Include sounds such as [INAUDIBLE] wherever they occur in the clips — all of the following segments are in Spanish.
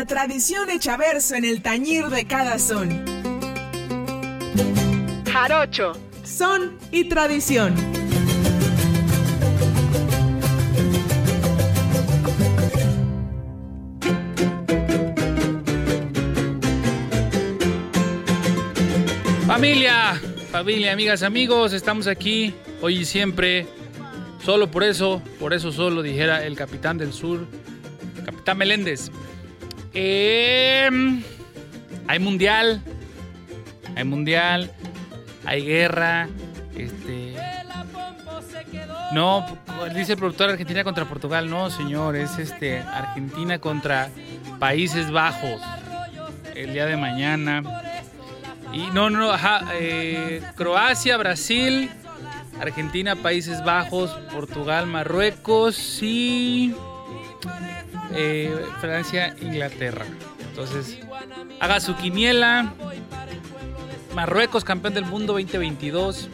La tradición hecha verso en el tañir de cada son. Jarocho, son y tradición. Familia, familia, amigas, amigos, estamos aquí hoy y siempre. Solo por eso, por eso solo dijera el capitán del sur, capitán Meléndez. Em, hay mundial, hay mundial, hay guerra, este... No, dice el productor Argentina contra Portugal, no señor, es este Argentina contra Países Bajos el día de mañana. Y no, no, ajá, eh, Croacia, Brasil, Argentina, Países Bajos, Portugal, Marruecos y eh, Francia, Inglaterra. Entonces, haga su quiniela. Marruecos, campeón del mundo 2022.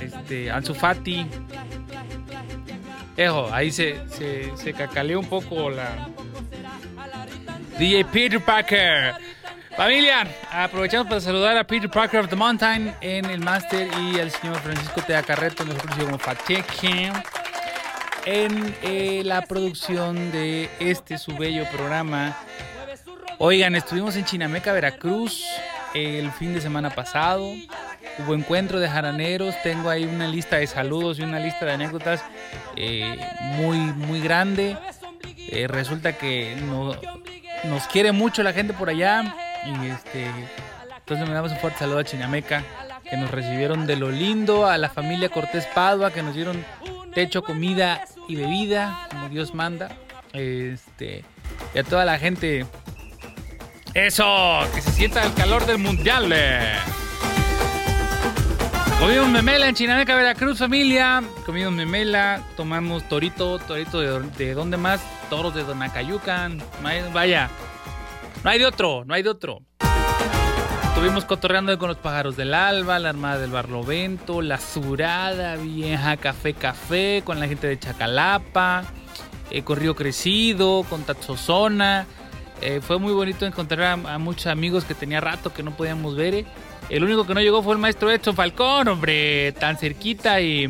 Este, Ansu Fati. Ejo, ahí se, se, se cacaleó un poco la. DJ Peter Parker. Familia, aprovechamos para saludar a Peter Parker of the Mountain en el máster y al señor Francisco Tea Carreto, nosotros como Fateque, en eh, la producción de este su bello programa. Oigan, estuvimos en Chinameca, Veracruz, el fin de semana pasado. Hubo encuentro de jaraneros, tengo ahí una lista de saludos y una lista de anécdotas eh, muy, muy grande. Eh, resulta que no, nos quiere mucho la gente por allá. Este, entonces le damos un fuerte saludo a Chinameca, que nos recibieron de lo lindo, a la familia Cortés Padua, que nos dieron techo, comida y bebida, como Dios manda. Este, y a toda la gente. ¡Eso! ¡Que se sienta el calor del mundial! eh. Comimos memela en Chinameca, Veracruz, familia. Comimos memela, tomamos torito, torito de, de dónde más? Toros de Donacayucan. Vaya, no hay de otro, no hay de otro. Estuvimos cotorreando con los pájaros del alba, la armada del Barlovento, la Surada, vieja Café Café, con la gente de Chacalapa, eh, con Río Crecido, con Tatsozona. Eh, fue muy bonito encontrar a, a muchos amigos que tenía rato que no podíamos ver. eh. El único que no llegó fue el maestro Edson Falcón, hombre, tan cerquita y...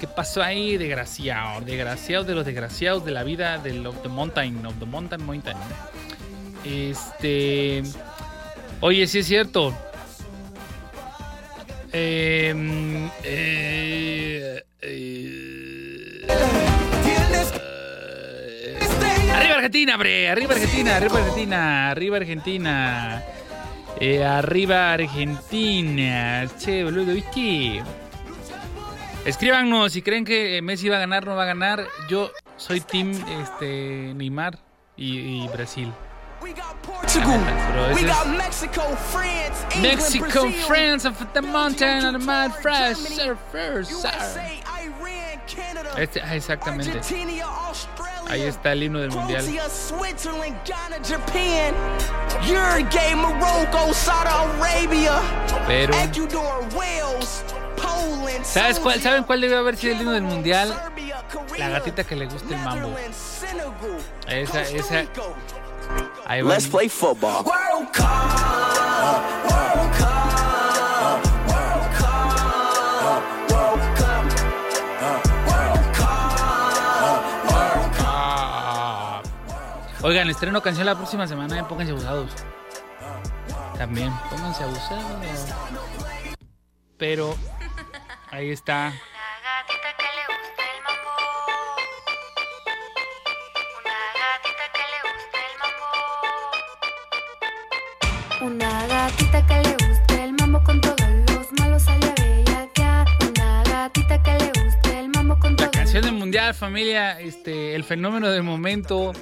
¿Qué pasó ahí? Desgraciado, desgraciado de los desgraciados de la vida del of the mountain, of the mountain mountain. Este. Oye, sí es cierto. Em, eh, eh, arriba Argentina, bre. Arriba Argentina, arriba Argentina, arriba Argentina. Eh, arriba Argentina. Che, boludo, ¿viste? Escríbanos si creen que Messi va a ganar no va a ganar. Yo soy team este, Neymar y Brasil. Mexico, France, England, Mexico, Brazil, France, of the mountain, and the mud fresh, surfers, Este- ah, exactamente. Ahí está el himno del mundial. Pero, ¿sabes cuál? ¿Saben cuál debe haber sido el himno del mundial? La gatita que le gusta el mambo. Esa- esa-. Ahí. Let's play football. World Cup, World Cup, World Cup, World Cup, World Cup, World Cup. Oigan, estreno canción la próxima semana. eh, Pónganse abusados. También, pónganse abusados. Pero, ahí está. Una gatita que le gusta el mambo. Gatita que le gusta el mambo con todos los malos sale a bellaquear. Una gatita que le gusta el mambo con La canción del mundial, familia, este, el fenómeno del momento.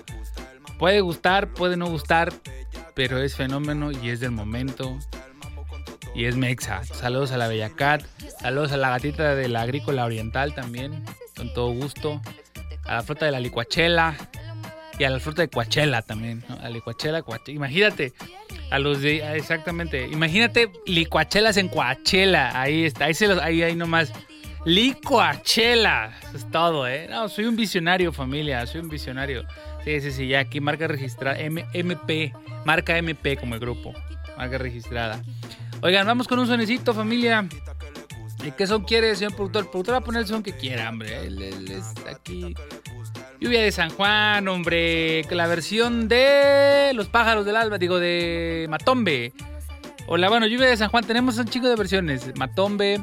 Puede gustar, puede no gustar, pero es fenómeno y es del momento. Y es Mexa. Saludos a la Bella Cat. Saludos a la gatita de la Agrícola Oriental también. Con todo gusto. A la fruta de la licuachela. Y a la fruta de Coachella también. A la licuachela, Coachella. Imagínate. A los de. Exactamente. Imagínate licuachelas en Coachella. Ahí está. Ahí, se los, ahí, ahí nomás. Licuachela. Eso es todo, ¿eh? No, soy un visionario, familia. Soy un visionario. Sí, sí, sí. Ya aquí marca registrada. M- MP. Marca MP como el grupo. Marca registrada. Oigan, vamos con un sonecito, familia. ¿Y qué son quiere, señor productor? El productor va a poner el son que quiera, hombre. Él, él aquí. Lluvia de San Juan, hombre. La versión de Los pájaros del alba, digo, de Matombe. Hola, bueno, Lluvia de San Juan, tenemos un chico de versiones. Matombe,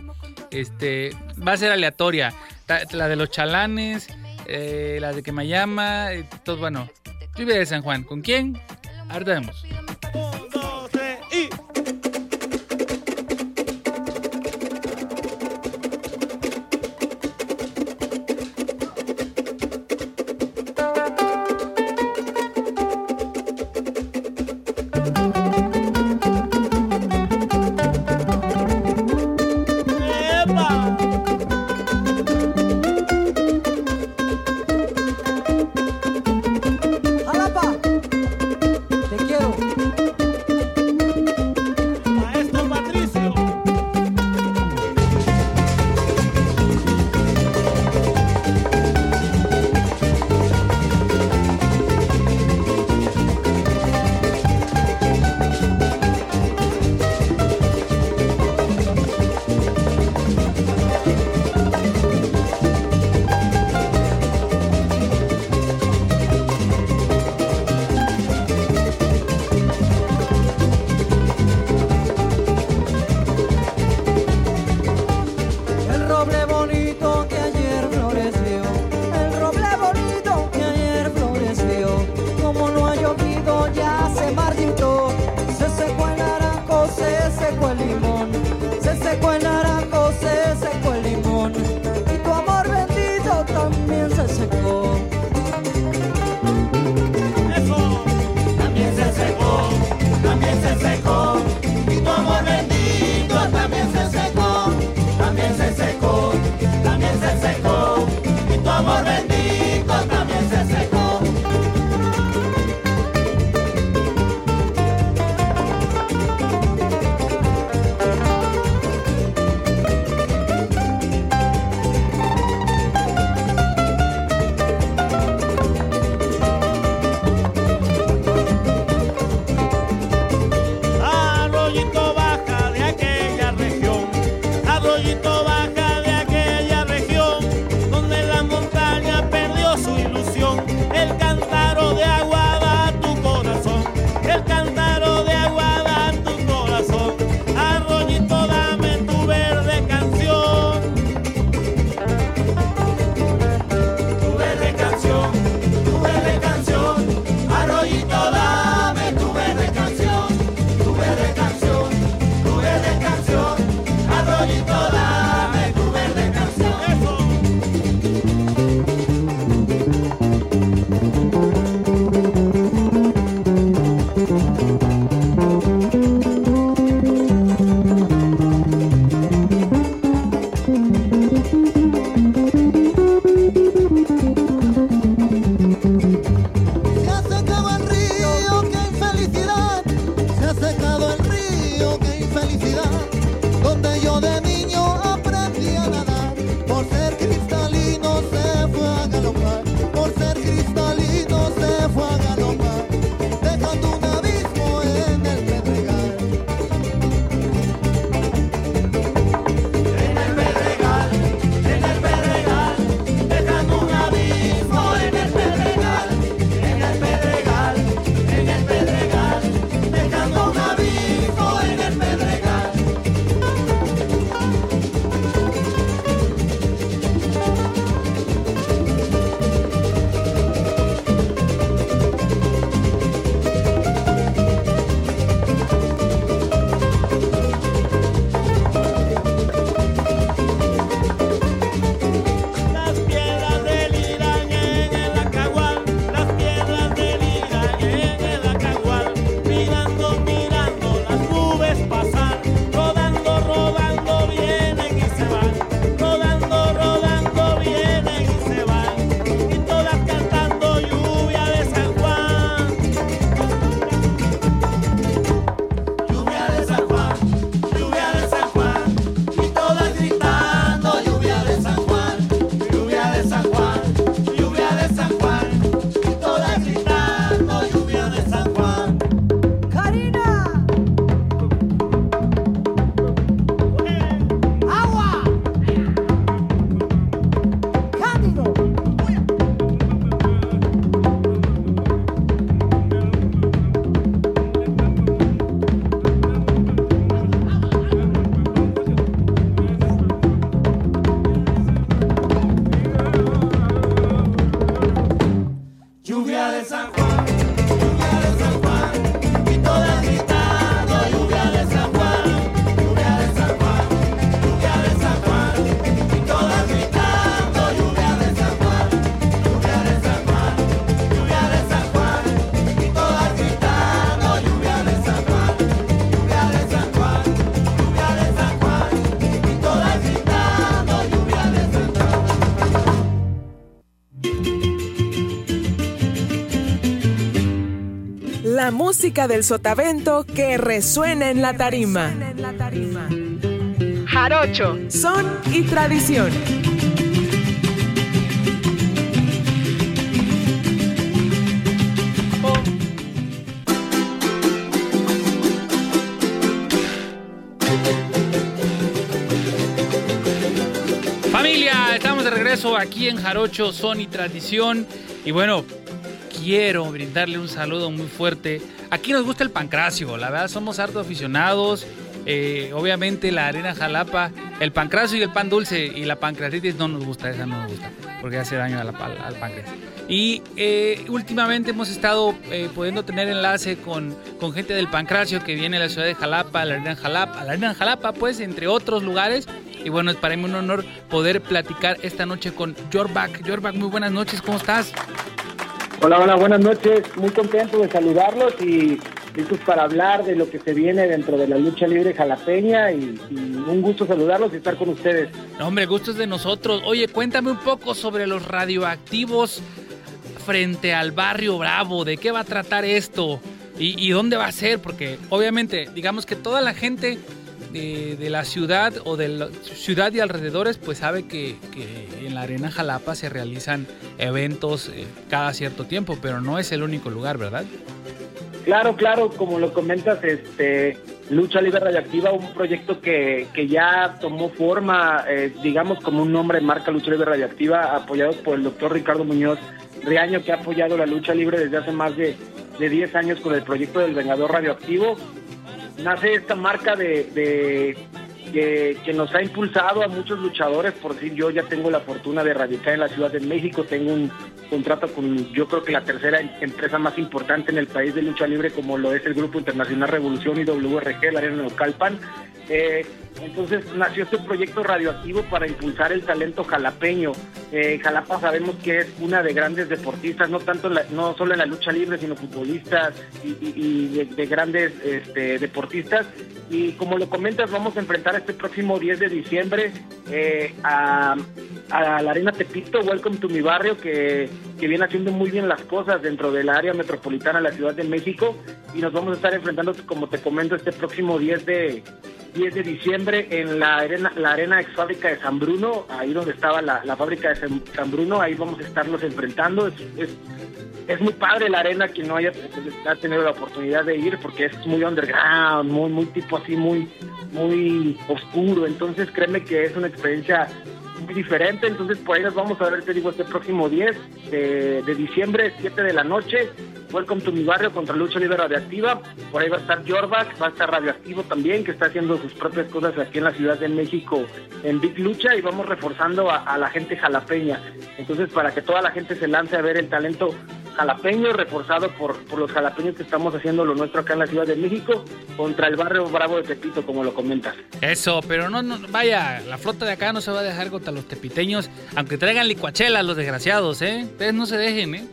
este, va a ser aleatoria. La de los chalanes, eh, la de que me llama, todo bueno. Lluvia de San Juan, ¿con quién? Ahorita vemos. Música del sotavento que resuena en la tarima. Jarocho, son y tradición. Familia, estamos de regreso aquí en Jarocho, Son y Tradición. Y bueno, quiero brindarle un saludo muy fuerte. Aquí nos gusta el pancracio, la verdad somos harto aficionados. Eh, obviamente la arena Jalapa, el pancracio y el pan dulce y la pancreatitis no nos gusta, esa no nos gusta, porque hace daño al, páncreas. Y eh, últimamente hemos estado eh, pudiendo tener enlace con, gente del pancracio que viene a la ciudad de Jalapa, la arena Jalapa, la arena Jalapa, pues, entre otros lugares. Y bueno, es para mí un honor poder platicar esta noche con Jorbak. Jorbak, muy buenas noches, ¿cómo estás? Hola, hola, buenas noches. Muy contento de saludarlos y listos para hablar de lo que se viene dentro de la lucha libre jalapeña y, un gusto saludarlos y estar con ustedes. No, hombre, es de nosotros. Oye, cuéntame un poco sobre los radioactivos frente al barrio Bravo. ¿De qué va a tratar esto? ¿Y, y dónde va a ser? Porque obviamente, digamos que toda la gente de, la ciudad o de la ciudad y alrededores, pues sabe que, que en la Arena Jalapa se realizan eventos eh, cada cierto tiempo, pero no es el único lugar, ¿verdad? Claro, claro, como lo comentas, este Lucha Libre Radioactiva, un proyecto que, que ya tomó forma, eh, digamos, como un nombre de marca Lucha Libre Radioactiva, apoyado por el doctor Ricardo Muñoz Riaño, que ha apoyado la lucha libre desde hace más de, de 10 años con el proyecto del Vengador Radioactivo. Nace esta marca de, de- que, que nos ha impulsado a muchos luchadores, por decir, yo ya tengo la fortuna de radicar en la Ciudad de México, tengo un contrato con, yo creo que la tercera em- empresa más importante en el país de lucha libre, como lo es el Grupo Internacional Revolución y WRG, la Arena Neucalpan. Eh, entonces nació este proyecto radioactivo para impulsar el talento jalapeño. Eh, Jalapa sabemos que es una de grandes deportistas, no tanto la- no solo en la lucha libre, sino futbolistas y, de, de grandes este, deportistas. Y como lo comentas, vamos a enfrentar este próximo 10 de diciembre eh, a, a la Arena Tepito, Welcome to mi barrio, que, que viene haciendo muy bien las cosas dentro del área metropolitana de la Ciudad de México. Y nos vamos a estar enfrentando, como te comento, este próximo 10 de, 10 de diciembre en la arena, la arena ex fábrica de San Bruno, ahí donde estaba la, la fábrica de San, Bruno, ahí vamos a estarnos enfrentando. Es, es, es muy padre la arena, quien no haya ha tenido la oportunidad de ir, porque es muy underground, muy, muy tipo así, muy, muy oscuro. Entonces créeme que es una experiencia diferente. Entonces por ahí nos vamos a ver, te digo, este próximo 10 de, diciembre, 7 de la noche. Welcome to mi barrio contra Lucha Libre Radioactiva. Por ahí va a estar Jorback, va a estar Radioactivo también, que está haciendo sus propias cosas aquí en la Ciudad de México en Big Lucha y vamos reforzando a, la gente jalapeña. Entonces, para que toda la gente se lance a ver el talento jalapeño, reforzado por, por los jalapeños que estamos haciendo lo nuestro acá en la Ciudad de México, contra el barrio Bravo de Tepito, como lo comentas. Eso, pero no, no, vaya, la flota de acá no se va a dejar contra los tepiteños, aunque traigan licuachelas los desgraciados, ¿eh? Ustedes no se dejen, ¿eh?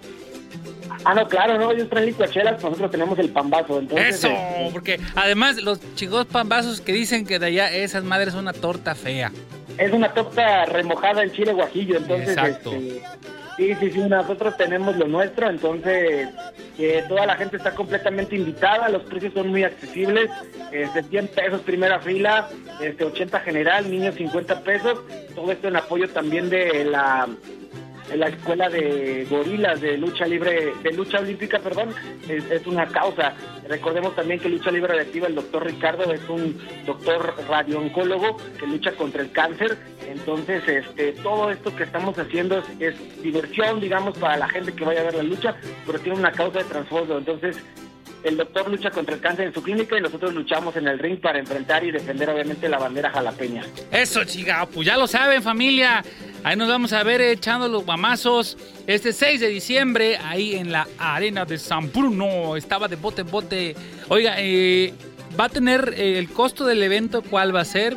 Ah, no, claro, no, ellos traen licuachelas, nosotros tenemos el pambazo. Entonces, Eso, este, porque además los chicos pambazos que dicen que de allá esas madres son una torta fea. es una torta remojada en chile guajillo, entonces Exacto. este, sí, sí, sí, nosotros tenemos lo nuestro, entonces eh, toda la gente está completamente invitada, los precios son muy accesibles, este, 100 pesos primera fila, este 80 general, niños 50 pesos, todo esto en apoyo también de la la escuela de gorilas de lucha libre, de lucha olímpica, perdón, es, es una causa. Recordemos también que lucha libre reactiva, el doctor Ricardo es un doctor radiooncólogo que lucha contra el cáncer. Entonces, este, todo esto que estamos haciendo es, es diversión, digamos, para la gente que vaya a ver la lucha, pero tiene una causa de trasfondo. Entonces, el doctor lucha contra el cáncer en su clínica y nosotros luchamos en el ring para enfrentar y defender obviamente la bandera jalapeña. Eso, chica, pues ya lo saben, familia. Ahí nos vamos a ver echando los guamazos este 6 de diciembre, ahí en la arena de San Bruno. Estaba de bote en bote. Oiga, eh, va a tener eh, el costo del evento, cuál va a ser.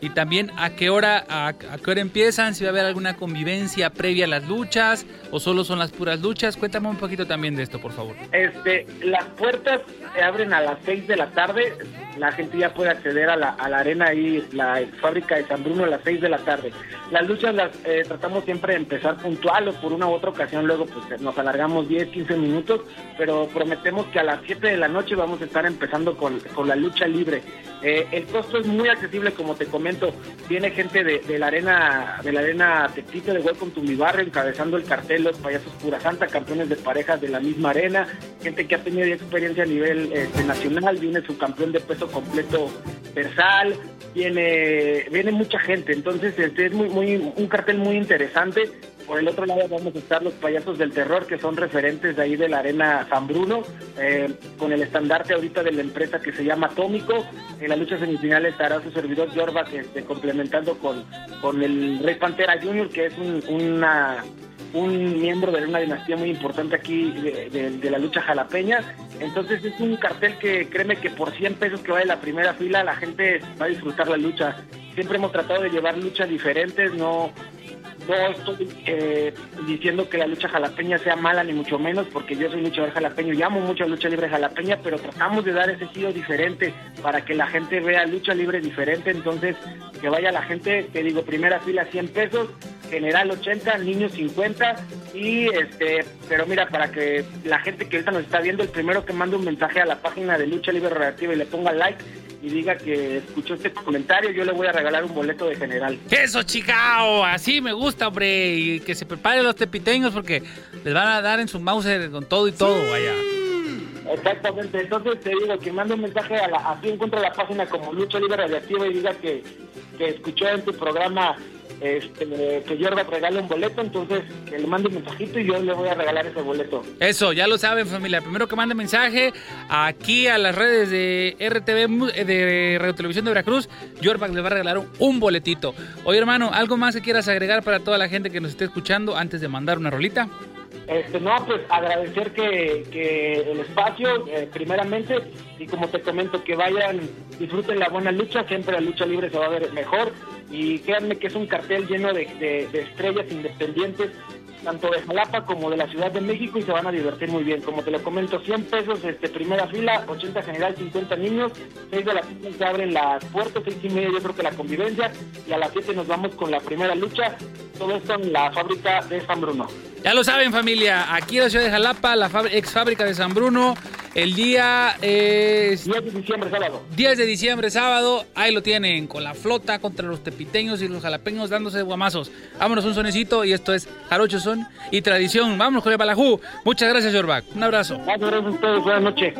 Y también a qué hora a, a qué hora empiezan, si va a haber alguna convivencia previa a las luchas o solo son las puras luchas. Cuéntame un poquito también de esto, por favor. Este, las puertas se abren a las 6 de la tarde. la gente ya puede acceder a la, a la arena ahí, la fábrica de San Bruno a las 6 de la tarde. Las luchas las eh, tratamos siempre de empezar puntual o por una u otra ocasión, luego pues nos alargamos 10, 15 minutos, pero prometemos que a las 7 de la noche vamos a estar empezando con, con la lucha libre. Eh, el costo es muy accesible, como te comento, viene gente de, de la arena de la arena Tectito de Welcome to mi barrio, encabezando el cartel Los Payasos Pura Santa, campeones de parejas de la misma arena, gente que ha tenido experiencia a nivel este, nacional, viene su campeón de peso completo Versal, viene viene mucha gente, entonces este es muy muy un cartel muy interesante. Por el otro lado vamos a estar los payasos del terror, que son referentes de ahí de la arena San Bruno, eh, con el estandarte ahorita de la empresa que se llama Atómico. En la lucha semifinal estará su servidor Jorba, que este, complementando con, con el Rey Pantera Junior, que es un, una un miembro de una dinastía muy importante aquí de, de- de la lucha jalapeña. Entonces es un cartel que créeme que por 100 pesos que vale la primera fila la gente va a disfrutar la lucha. Siempre hemos tratado de llevar luchas diferentes, no, no estoy eh, diciendo que la lucha jalapeña sea mala ni mucho menos porque yo soy luchador jalapeño y amo mucho la lucha libre jalapeña, pero tratamos de dar ese giro diferente para que la gente vea lucha libre diferente, entonces que vaya la gente, te digo, primera fila 100 pesos, general 80, niños 50 y este, pero mira, para que la gente que ahorita nos está viendo, el primero que mande un mensaje a la página de Lucha Libre Reactiva y le ponga like y diga que escuchó este comentario, yo le voy a regalar un boleto de general. Eso, chicao, así me gusta, hombre. Y que se preparen los tepiteños porque les van a dar en su Mauser con todo y todo, vaya. Exactamente, entonces te digo que mande un mensaje a la, encuentra la página como Lucha Libre Radiactiva y diga que, que escuchó en tu programa este, que te regale un boleto, entonces que le mande un mensajito y yo le voy a regalar ese boleto. Eso, ya lo saben, familia. Primero que mande mensaje aquí a las redes de RTV, eh, de Radio Televisión de Veracruz, Yorback les va a regalar un, un boletito. Oye, hermano, ¿algo más que quieras agregar para toda la gente que nos esté escuchando antes de mandar una rolita? Este, no, pues agradecer que, que el espacio, eh, primeramente, y como te comento, que vayan, disfruten la buena lucha, siempre la lucha libre se va a ver mejor, y créanme que es un cartel lleno de, de- de estrellas independientes, tanto de Jalapa como de la Ciudad de México, y se van a divertir muy bien. Como te lo comento, 100 pesos, este, primera fila, 80 general, 50 niños, 6 de la tarde se abren las puertas, 6 y media yo creo que la convivencia, y a las 7 nos vamos con la primera lucha, todo esto en la fábrica de San Bruno. Ya lo saben, familia. Aquí en la ciudad de Jalapa, la ex fábrica de San Bruno, el día es 10 de diciembre, sábado. 10 de diciembre, sábado. Ahí lo tienen, con la flota contra los tepiteños y los jalapeños dándose guamazos. Vámonos un sonecito y esto es Jarocho Son y Tradición. Vámonos el Balajú. Muchas gracias, Jorback. Un abrazo. Gracias a ustedes, buenas noches.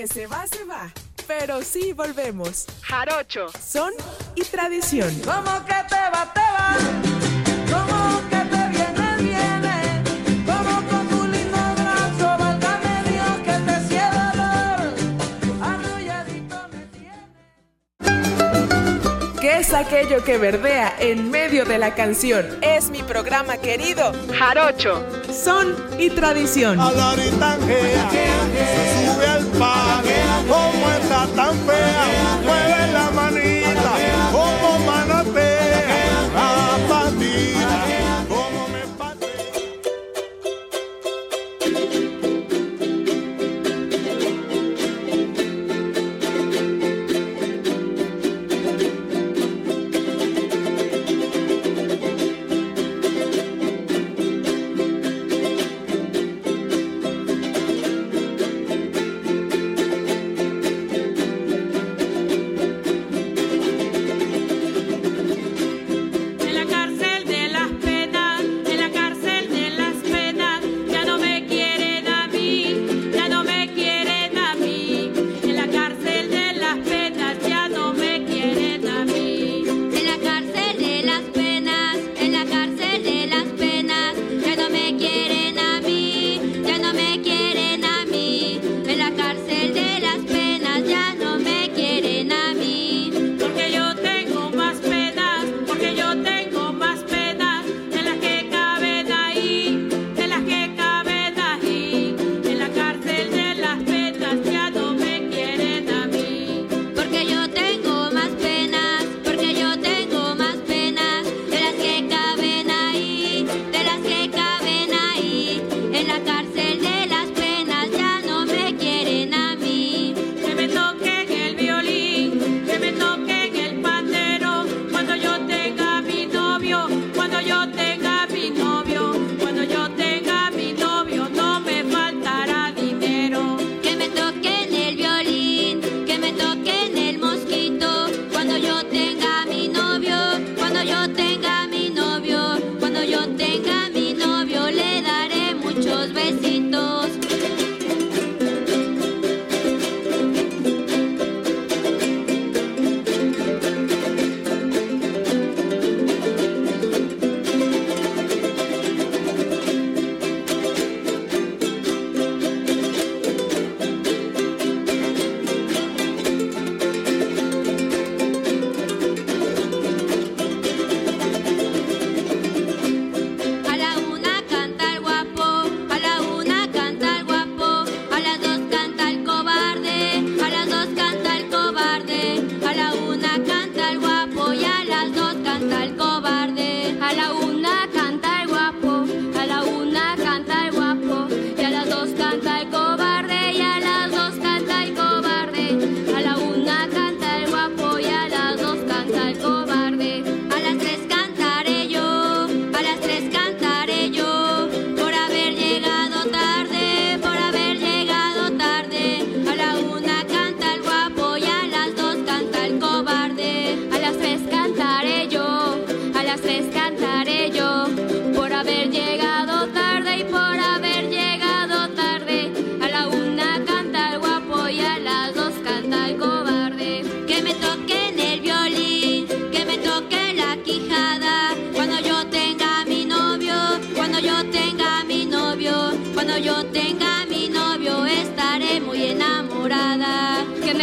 que se va, se va. Pero sí volvemos. Jarocho. Son y tradición. ¿Cómo que te va, te va? ¿Cómo que te viene, viene? ¿Cómo con tu lindo brazo, válgame Dios que te cierra dolor? Arrulladito me tiene. ¿Qué es aquello que verdea en medio de la canción? Es mi programa querido. Jarocho. Son y tradición. A la pague. ¿Cómo está tan fea? Mueve la manita.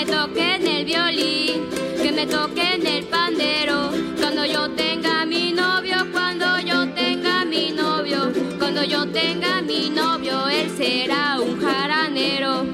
Que me toquen el violín, que me toquen el pandero, cuando yo tenga mi novio, cuando yo tenga mi novio, cuando yo tenga mi novio, él será un jaranero.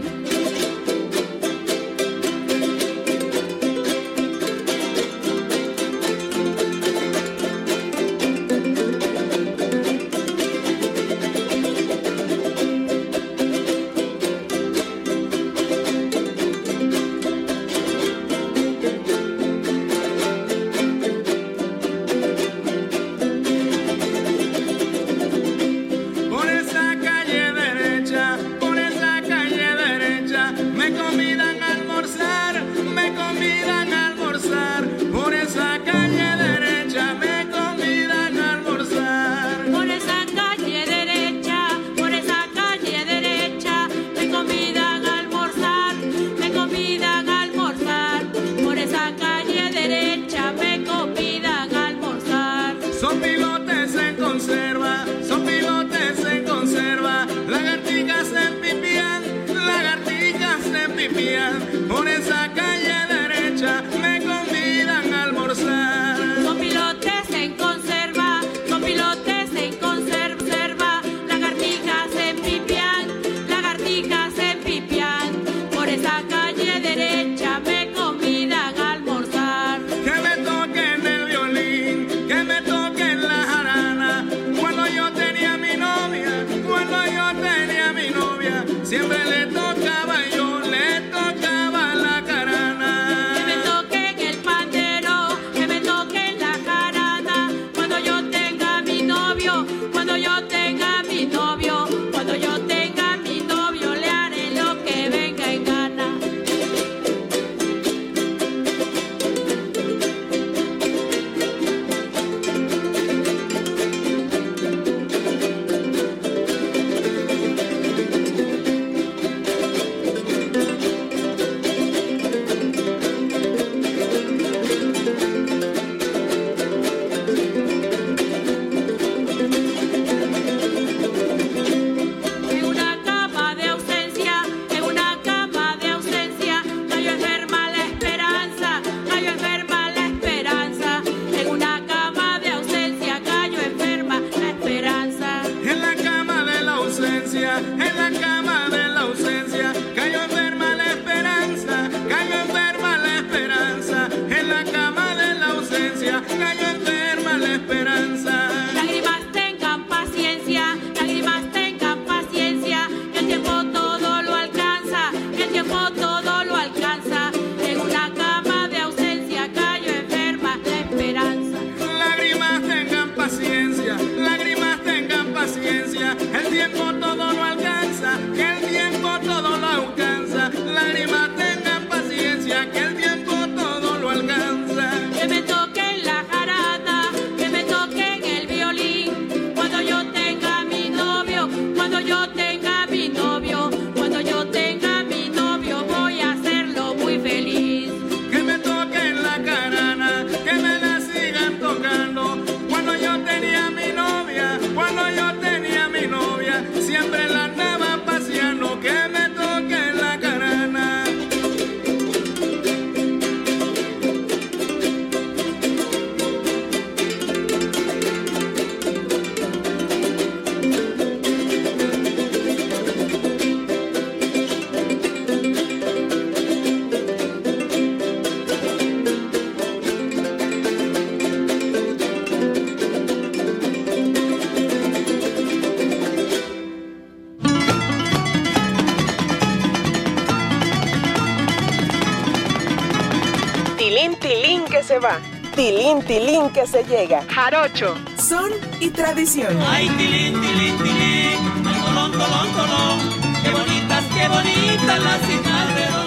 Tilín, que se llega. Jarocho. Son y tradición. Ay, tilín, tilín, tilín, ay, tolón, tolón, tolón, qué bonitas, qué bonitas las hijas de los.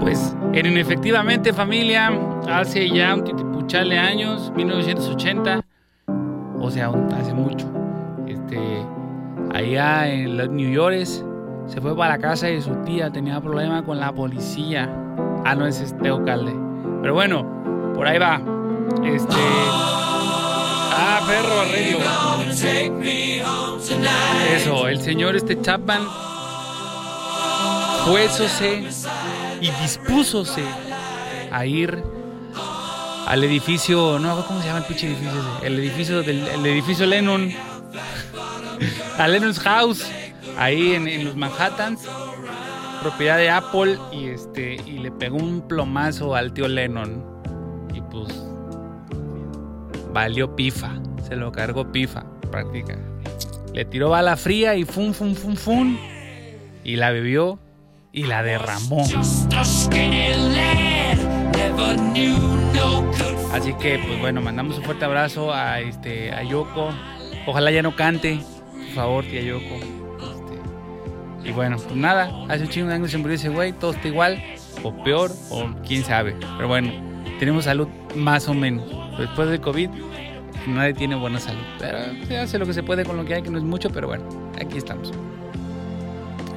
Pues, en efectivamente, familia, hace ya un titipuchale años, 1980, o sea, hace mucho, este, allá en los New York, se fue para la casa de su tía, tenía problema con la policía. Ah, no, es Teo Calde. Pero bueno, por ahí va. Este. Ah, perro, arreglo. Eso, el señor este Chapman fuésose y dispúsose a ir al edificio, no, ¿cómo se llama el pinche edificio? El edificio del el edificio Lennon, [LAUGHS] a Lennon's House, ahí en, en los Manhattans, propiedad de Apple, y este y le pegó un plomazo al tío Lennon y pues valió pifa, se lo cargó pifa, práctica. Le tiró bala fría y fum, fum, fum, fum. Y la bebió y la derramó. Así que, pues bueno, mandamos un fuerte abrazo a, este, a Yoko. Ojalá ya no cante. Por favor, tía Yoko. Y bueno, pues nada, hace un chingo de años se murió ese güey. Todo está igual, o peor, o quién sabe. Pero bueno, tenemos salud más o menos. Después del COVID, nadie tiene buena salud. Pero se hace lo que se puede con lo que hay, que no es mucho, pero bueno, aquí estamos.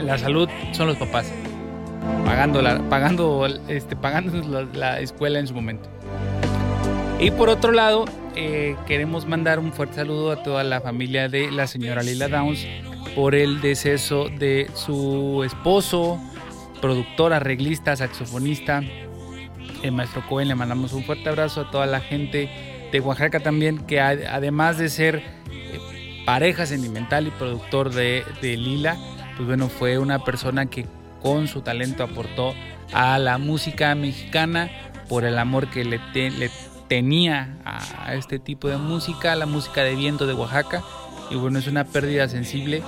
La salud son los papás. Pagando la, pagando, este, pagando [LAUGHS] la, la escuela en su momento. Y por otro lado, eh, queremos mandar un fuerte saludo a toda la familia de la señora Lila Downs por el deceso de su esposo, productor, arreglista, saxofonista, el maestro Cohen. Le mandamos un fuerte abrazo a toda la gente de Oaxaca también, que además de ser eh, pareja sentimental y productor de, Lila, pues bueno, fue una persona que con su talento aportó a la música mexicana por el amor que le, le tenía a este tipo de música, la música de viento de Oaxaca. Y bueno, es una pérdida sensible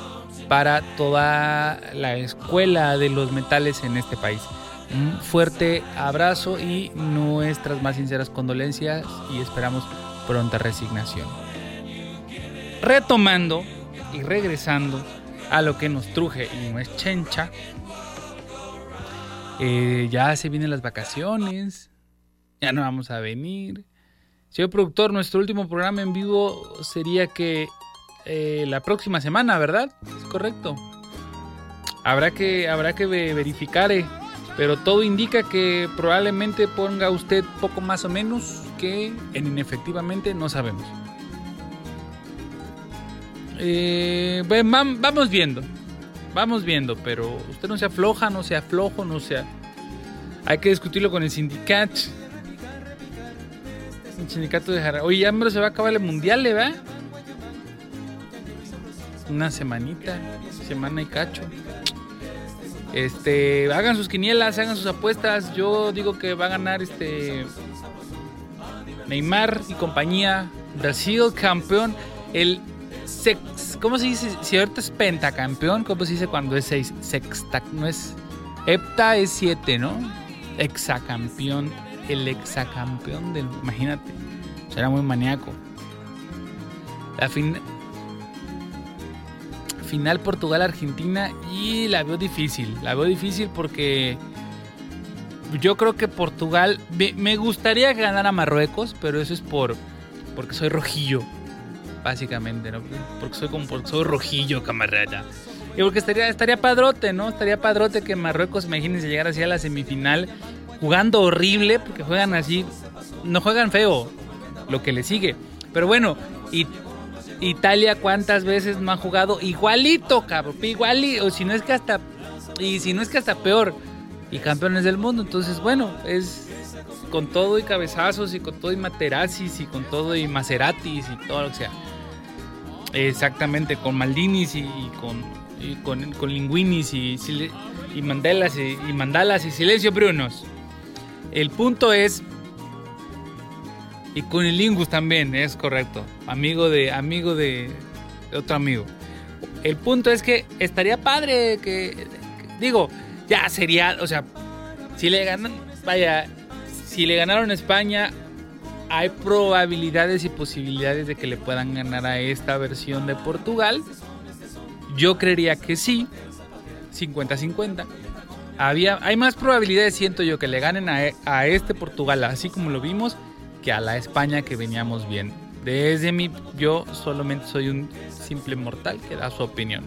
para toda la escuela de los metales en este país. Un fuerte abrazo y nuestras más sinceras condolencias y esperamos pronta resignación. Retomando y regresando a lo que nos truje y no es chencha, eh, ya se vienen las vacaciones, ya no vamos a venir. Señor productor, nuestro último programa en vivo sería que eh, la próxima semana, ¿verdad? Es correcto. Habrá que, habrá que ve- verificar, eh, pero todo indica que probablemente ponga usted poco más o menos que en inefectivamente no sabemos. Eh, bueno, vam- vamos viendo, vamos viendo, pero usted no se afloja, no se aflojo, no sea. Hay que discutirlo con el sindicato. El sindicato de Jara. Oye, se va a acabar el mundial, ¿le va? Una semanita, semana y cacho. Este, hagan sus quinielas, hagan sus apuestas. Yo digo que va a ganar este Neymar y compañía. Brasil campeón. El sex, ¿cómo se dice? Si ahorita es pentacampeón, ¿cómo se dice cuando es seis? Sexta, no es. Hepta es siete, ¿no? Exacampeón. El exacampeón del. Imagínate. Será muy maníaco. La fin, final Portugal-Argentina y la veo difícil. La veo difícil porque yo creo que Portugal me, gustaría que ganara Marruecos, pero eso es por porque soy rojillo, básicamente, ¿no? Porque soy como porque soy rojillo, camarada. Y porque estaría estaría padrote, ¿no? Estaría padrote que Marruecos, imagínense llegar así a la semifinal jugando horrible porque juegan así, no juegan feo, lo que le sigue. Pero bueno, y Italia cuántas veces no ha jugado igualito, cabrón, igualito, o si no es que hasta y si no es que hasta peor y campeones del mundo, entonces bueno, es con todo y cabezazos y con todo y materazis y con todo y Maseratis y todo lo que sea. Exactamente, con Maldinis y, con con, con Linguinis y, y Mandelas y, y Mandalas y Silencio Brunos. El punto es y con el Lingus también, es correcto. Amigo de amigo de, otro amigo. El punto es que estaría padre que, que- digo, ya sería, o sea, si le ganan, vaya, si le ganaron a España, hay probabilidades y posibilidades de que le puedan ganar a esta versión de Portugal. Yo creería que sí, 50-50. Había, hay más probabilidades, siento yo, que le ganen a, a este Portugal, así como lo vimos, que a la España que veníamos bien. Desde mi, yo solamente soy un simple mortal que da su opinión.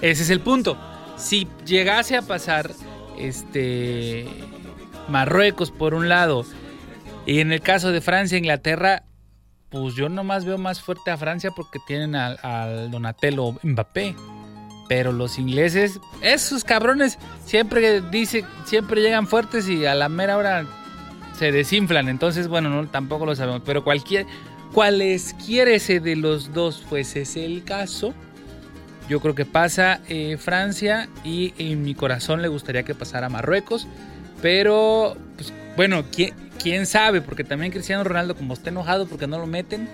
Ese es el punto. Si llegase a pasar este Marruecos por un lado y en el caso de Francia e Inglaterra, pues yo nomás veo más fuerte a Francia porque tienen al, al Donatello Mbappé. Pero los ingleses, esos cabrones siempre dice, siempre llegan fuertes y a la mera hora se desinflan. Entonces, bueno, no, tampoco lo sabemos. Pero cualquier, cualesquiera ese de los dos fuese ese el caso, yo creo que pasa eh, Francia y en mi corazón le gustaría que pasara Marruecos. Pero, pues, bueno, ¿quién, quién sabe? Porque también Cristiano Ronaldo, como está enojado porque no lo meten,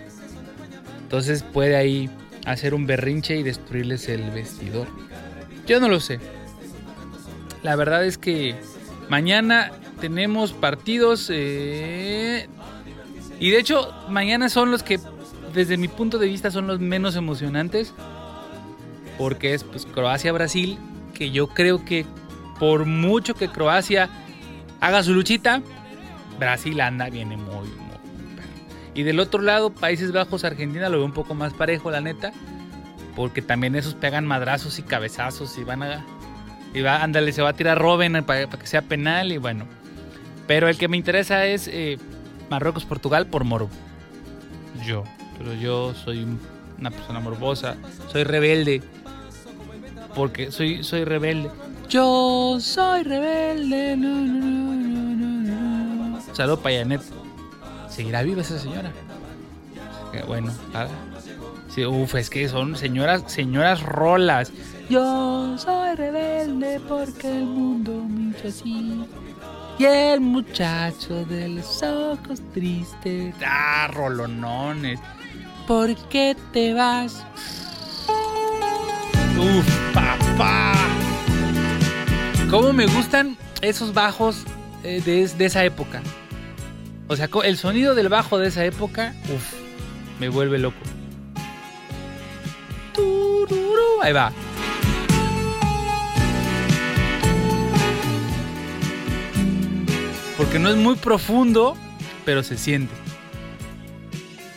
entonces puede ahí hacer un berrinche y destruirles el vestidor. Yo no lo sé. La verdad es que mañana tenemos partidos eh, y de hecho mañana son los que desde mi punto de vista son los menos emocionantes porque es pues Croacia-Brasil que yo creo que por mucho que Croacia haga su luchita Brasil anda viene muy, y del otro lado, Países Bajos, Argentina, lo veo un poco más parejo, la neta. Porque también esos pegan madrazos y cabezazos y van a... Y va, ándale, se va a tirar Robin para, para que sea penal y bueno. Pero el que me interesa es eh, Marruecos, Portugal por morbo. Yo, pero yo soy un- una persona morbosa, soy rebelde. Porque soy, soy rebelde. Yo soy rebelde. no, no, no, Janet. ¿Seguirá viva esa señora? Que bueno, ah, sí, uf, es que son señoras, señoras rolas. Yo soy rebelde porque el mundo me hizo así. Y el muchacho de los ojos tristes. Ah, rolonones. ¿Por qué te vas? Uf, papá. ¿Cómo me gustan esos bajos eh, de, de esa época? O sea, el sonido del bajo de esa época, uf, me vuelve loco. Ahí va. No es muy profundo, pero se siente.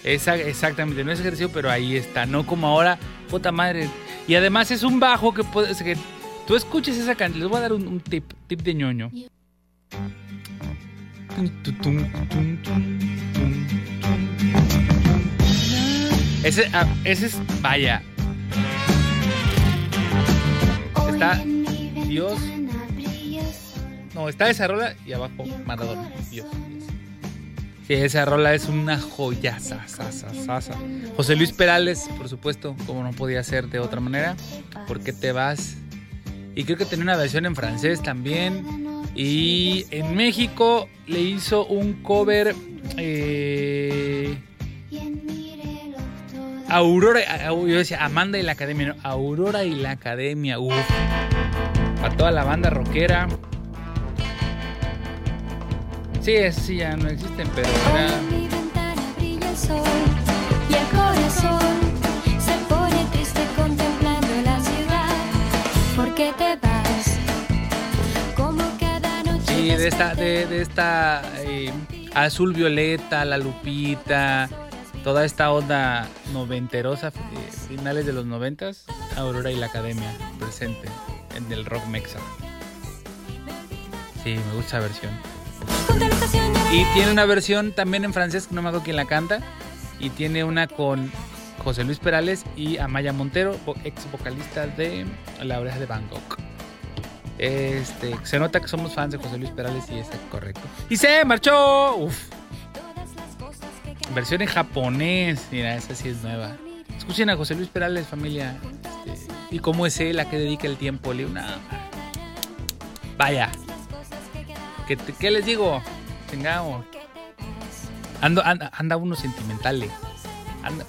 Esa- exactamente, no es ejercicio, pero ahí está, no como ahora, puta madre. Y además es un bajo que puedes que tú escuches esa canción. Les voy a dar un, un tip, tip de ñoño. Ese, ah, ese es, vaya. Está Dios. No, está esa rola y abajo Maradona. Dios. Sí, esa rola es una joya. sa, sa, sa, sa, sa. José Luis Perales, por supuesto, como no podía ser de otra manera. ¿Por qué te vas? Y creo que tenía una versión en francés también. Y en México le hizo un cover. eh, Aurora, a- yo decía Amanda y la Academia, Aurora y la Academia. Para toda la banda rockera. Sí, sí ya no existen, pero era. En mi ventana brilla el sol y el corazón se pone triste contemplando la ciudad. ¿Por qué te vas? Como cada noche. Sí, de esta, de, de esta eh, azul violeta, la lupita, toda esta onda noventerosa, eh, finales de los noventas, Aurora y la Academia presente en el rock mexa. Sí, me gusta esa versión. Y tiene una versión también en francés, que no me acuerdo quién la canta. Y tiene una con José Luis Perales y Amaya Montero, ex vocalista de La Oreja de Bangkok. Este, se nota que somos fans de José Luis Perales y está correcto. Y se marchó. Uf. Versión en japonés. Mira, esa sí es nueva. Escuchen a José Luis Perales, familia. Este, y cómo es él a qué dedica el tiempo. Nah, Vaya. ¿Qué, qué les digo? Chingao. Ando, anda, anda uno sentimental. Eh.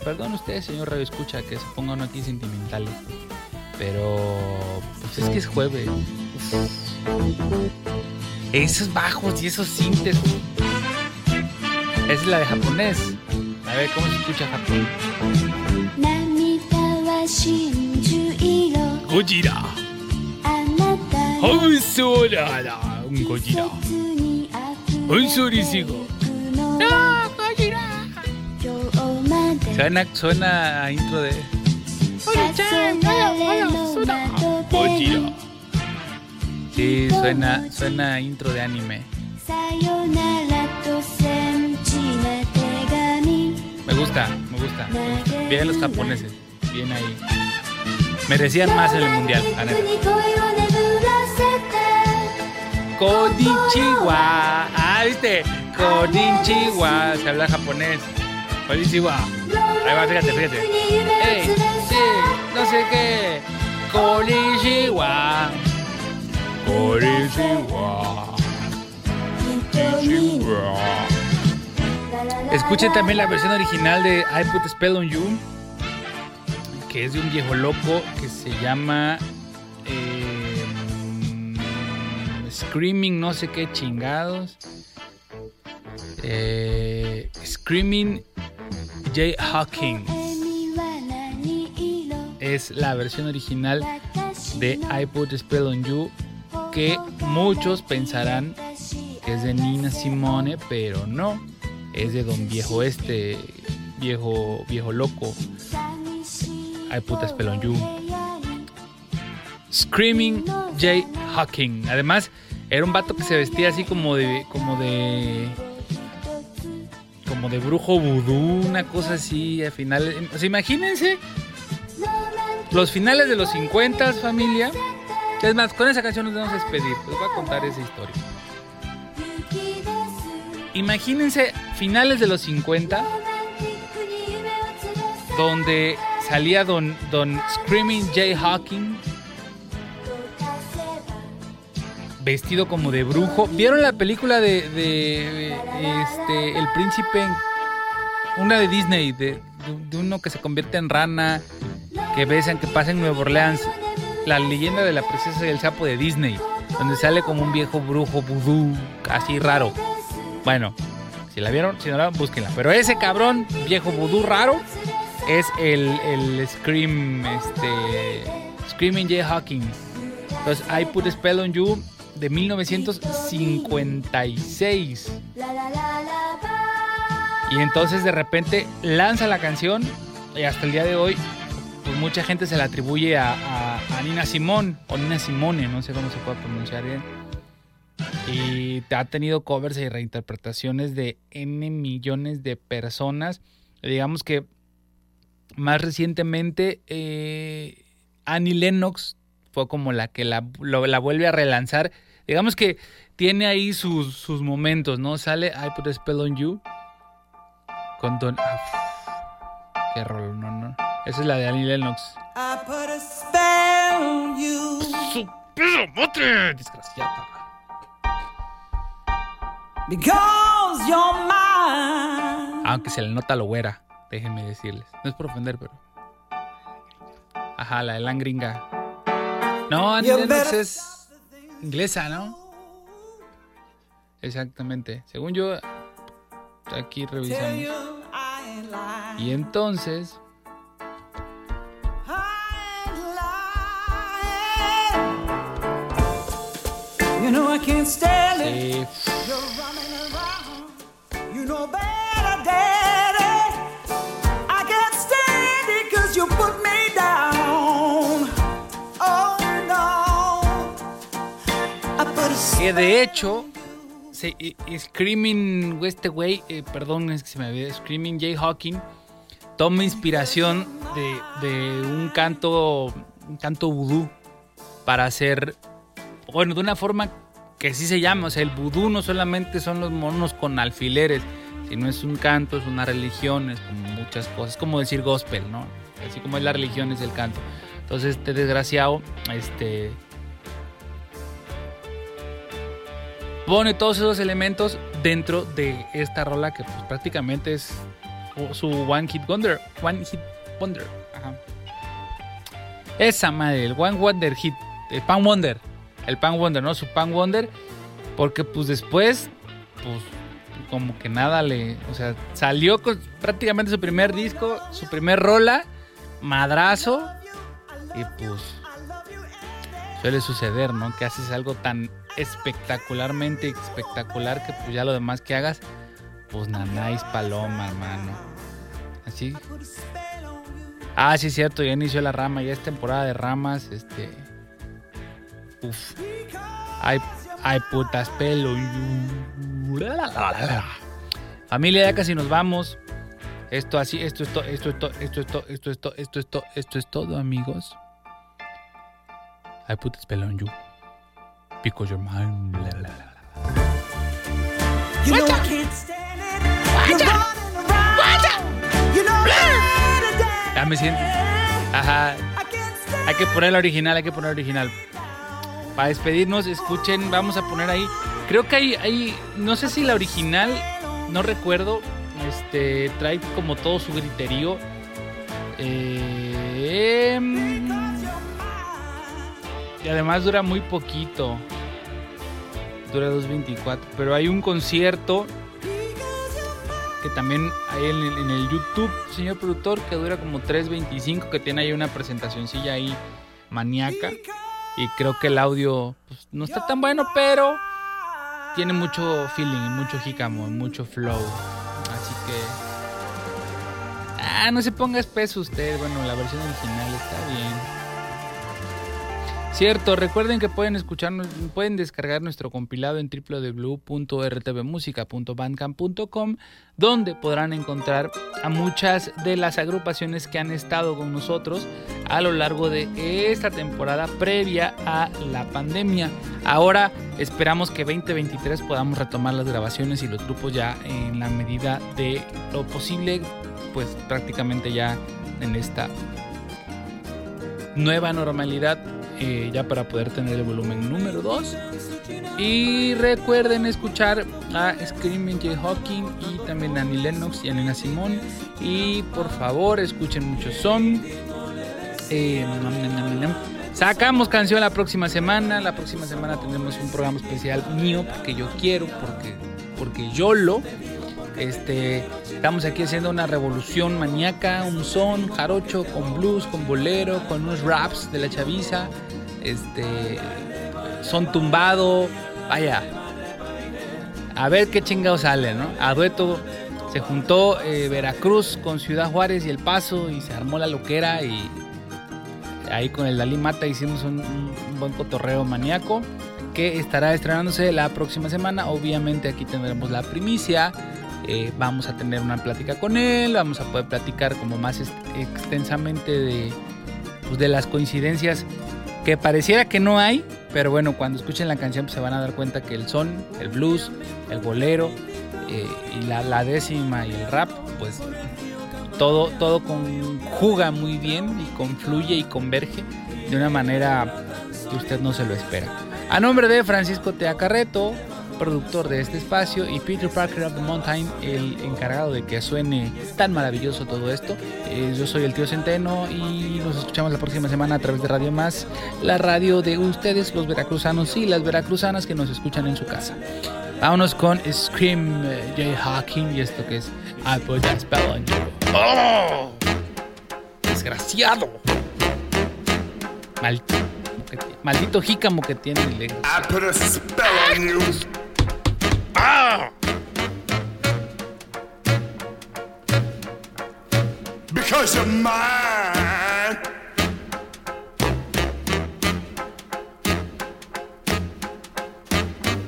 Perdón usted, señor Radio Escucha, que se ponga uno aquí sentimental. Eh. Pero pues es que es jueves. Esos bajos y esos sintes. Esa es la de japonés. A ver cómo se escucha japonés. Gojira. Gojira. Unsurizigo. ¡No, Kojira! Suena, suena intro de. Kojira. Oh, sí, suena, suena a intro de anime. Me gusta, me gusta. Bien los japoneses, bien ahí. Merecían más en el mundial, la. Konichiwa. Ah, ¿viste? Konichiwa. Se habla japonés. Konichiwa. Ahí va, fíjate, fíjate. Ey, sí, no sé qué. Konichiwa. Konichiwa. Escuchen también la versión original de I Put a Spell on You, que es de un viejo loco que se llama eh, Screaming, no sé qué chingados. Eh, Screaming J. Hawking es la versión original de I Put a Spell on You, que muchos pensarán que es de Nina Simone, pero no, es de Don Viejo Este, viejo, viejo loco. I Put a Spell on You. Screaming J. Hawking. Además, era un vato que se vestía así como de. como de. como de brujo vudú, una cosa así, al final. O sea, imagínense los finales de los 50, familia. Es más, con esa canción nos vamos a despedir. Les voy a contar esa historia. Imagínense finales de los 50, donde salía don, don Screaming Jay Hawking vestido como de brujo. ¿Vieron la película de, este El Príncipe? Una de Disney, de, uno que se convierte en rana, que besan, que pasa en Nueva Orleans. La leyenda de la princesa y el sapo de Disney, donde sale como un viejo brujo vudú, así raro. Bueno, si la vieron, si no la búsquenla. Pero ese cabrón, viejo vudú raro, es el, el Scream, este, Screaming Jay Hawkins. Entonces, I Put a Spell on You de 1956. Y entonces de repente lanza la canción y hasta el día de hoy pues mucha gente se la atribuye a, Nina Simón o Nina Simone, no sé cómo se puede pronunciar bien. Y ha tenido covers y reinterpretaciones de N millones de personas. Digamos que más recientemente eh, Annie Lennox fue como la que la, lo- la vuelve a relanzar. Digamos que tiene ahí sus, sus momentos, ¿no? Sale I Put a Spell on You con Don... ah, qué rol, no, no. Esa es la de Annie Lennox. I put a spell on you. ¡Su madre! Desgraciada. Because you're mine. Aunque se le nota lo güera, déjenme decirles. No es por ofender, pero... Ajá, la de la gringa. No, Annie Lennox es inglesa, ¿no? Exactamente. Según yo, aquí revisamos. Y entonces, I que de hecho, Screaming, este güey, eh, perdón, es que se me olvidó, Screaming Jay Hawking, toma inspiración de, de un canto, un canto vudú para hacer, bueno, de una forma que sí se llama, o sea, el vudú no solamente son los monos con alfileres, sino es un canto, es una religión, es como muchas cosas, es como decir gospel, ¿no? Así como es la religión, es el canto. Entonces, este desgraciado, este, pone todos esos elementos dentro de esta rola que pues prácticamente es su One Hit Wonder. One Hit Wonder. Ajá. Esa madre, el One Wonder Hit. El Pan Wonder. El Pan Wonder, ¿no? Su Pan Wonder. Porque pues después, pues como que nada le... O sea, salió con prácticamente su primer disco, su primer rola, madrazo. Y pues suele suceder, ¿no? Que haces algo tan espectacularmente espectacular que pues ya lo demás que hagas, pues nanáis paloma, hermano. Así. Ah, sí cierto, ya inició la rama, ya es temporada de ramas, este. Uf. Ay, ay putas pelo. Familia, ya casi nos vamos. Esto así, esto esto esto es todo, esto es todo, esto es todo, esto es todo, amigos. I put a spell on you. Because you're mine. Bla, bla, bla. You know I can't stand it. You're running around. You know better, daddy. Ya me siento. Ajá. I can't stand Hay que poner la original, hay que poner la original. Para despedirnos, escuchen, vamos a poner ahí. Creo que hay, hay no sé si la original, no recuerdo, este, trae como todo su griterío. Eh, y además dura muy poquito. Dura 2.24. Pero hay un concierto que también hay en el, YouTube, señor productor, que dura como 3.25, que tiene ahí una presentacioncilla ahí maníaca. Y creo que el audio pues, no está tan bueno, pero tiene mucho feeling, mucho jícamo, mucho flow. Así que... Ah, no se ponga espeso usted. Bueno, la versión original está bien. Cierto, recuerden que pueden escuchar, pueden descargar nuestro compilado en www.rtvmusica.bandcamp.com, donde podrán encontrar a muchas de las agrupaciones que han estado con nosotros a lo largo de esta temporada previa a la pandemia. Ahora esperamos que 2023 podamos retomar las grabaciones y los grupos ya en la medida de lo posible, pues prácticamente ya en esta nueva normalidad eh, ya para poder tener el volumen número 2. Y recuerden escuchar a Screaming Jay Hawking y también a Annie Lennox y a Nina Simón. Y por favor, escuchen mucho son. Eh. Sacamos canción la próxima semana. La próxima semana tendremos un programa especial mío porque yo quiero, porque, porque yo lo. Este, estamos aquí haciendo una revolución maníaca, un son jarocho con blues, con bolero, con unos raps de la chaviza, este, son tumbado, vaya, a ver qué chingado sale, ¿no? A dueto se juntó eh, Veracruz con Ciudad Juárez y El Paso y se armó la loquera y ahí con el Dalí Mata hicimos un, buen cotorreo maníaco que estará estrenándose la próxima semana. Obviamente aquí tendremos la primicia. eh, vamos a tener una plática con él. Vamos a poder platicar como más extensamente de, pues, de las coincidencias que pareciera que no hay. Pero bueno, cuando escuchen la canción pues, se van a dar cuenta que el son, el blues, el bolero eh, y la, la décima y el rap, pues todo, todo conjuga muy bien y confluye y converge de una manera que usted no se lo espera. A nombre de Francisco Tea Carreto, productor de este espacio, y Peter Parker of the Mountain, el encargado de que suene tan maravilloso todo esto, eh, yo soy el tío Centeno y nos escuchamos la próxima semana a través de Radio Más, la radio de ustedes, los veracruzanos y las veracruzanas que nos escuchan en su casa. Vámonos con Scream eh, Jay Hawking y esto que es I Put a Spell on You. ¡Oh! Desgraciado. Maldito, maldito jícamo que tiene el I put a spell on you. Ah. Because you're mine.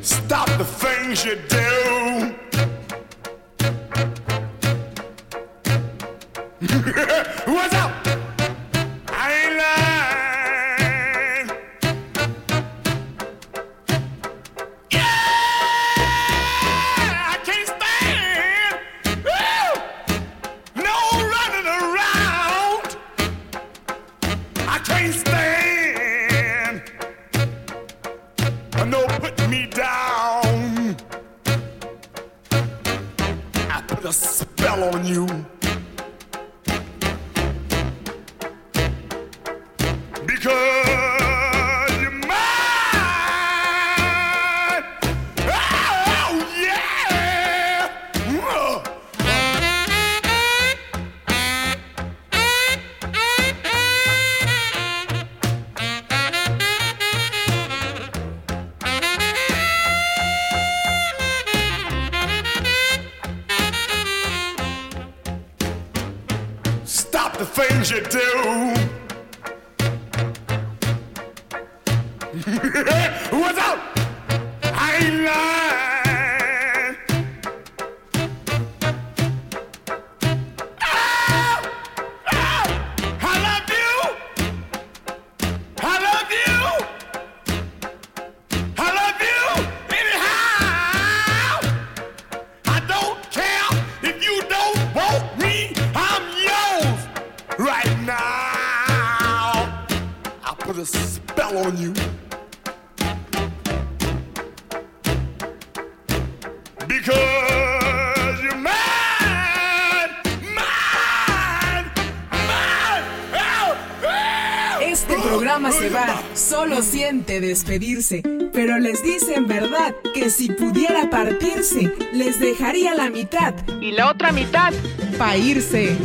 Stop the things you do. [LAUGHS] What's up? Because despedirse, pero les dice en verdad que si pudiera partirse, les dejaría la mitad y la otra mitad para irse.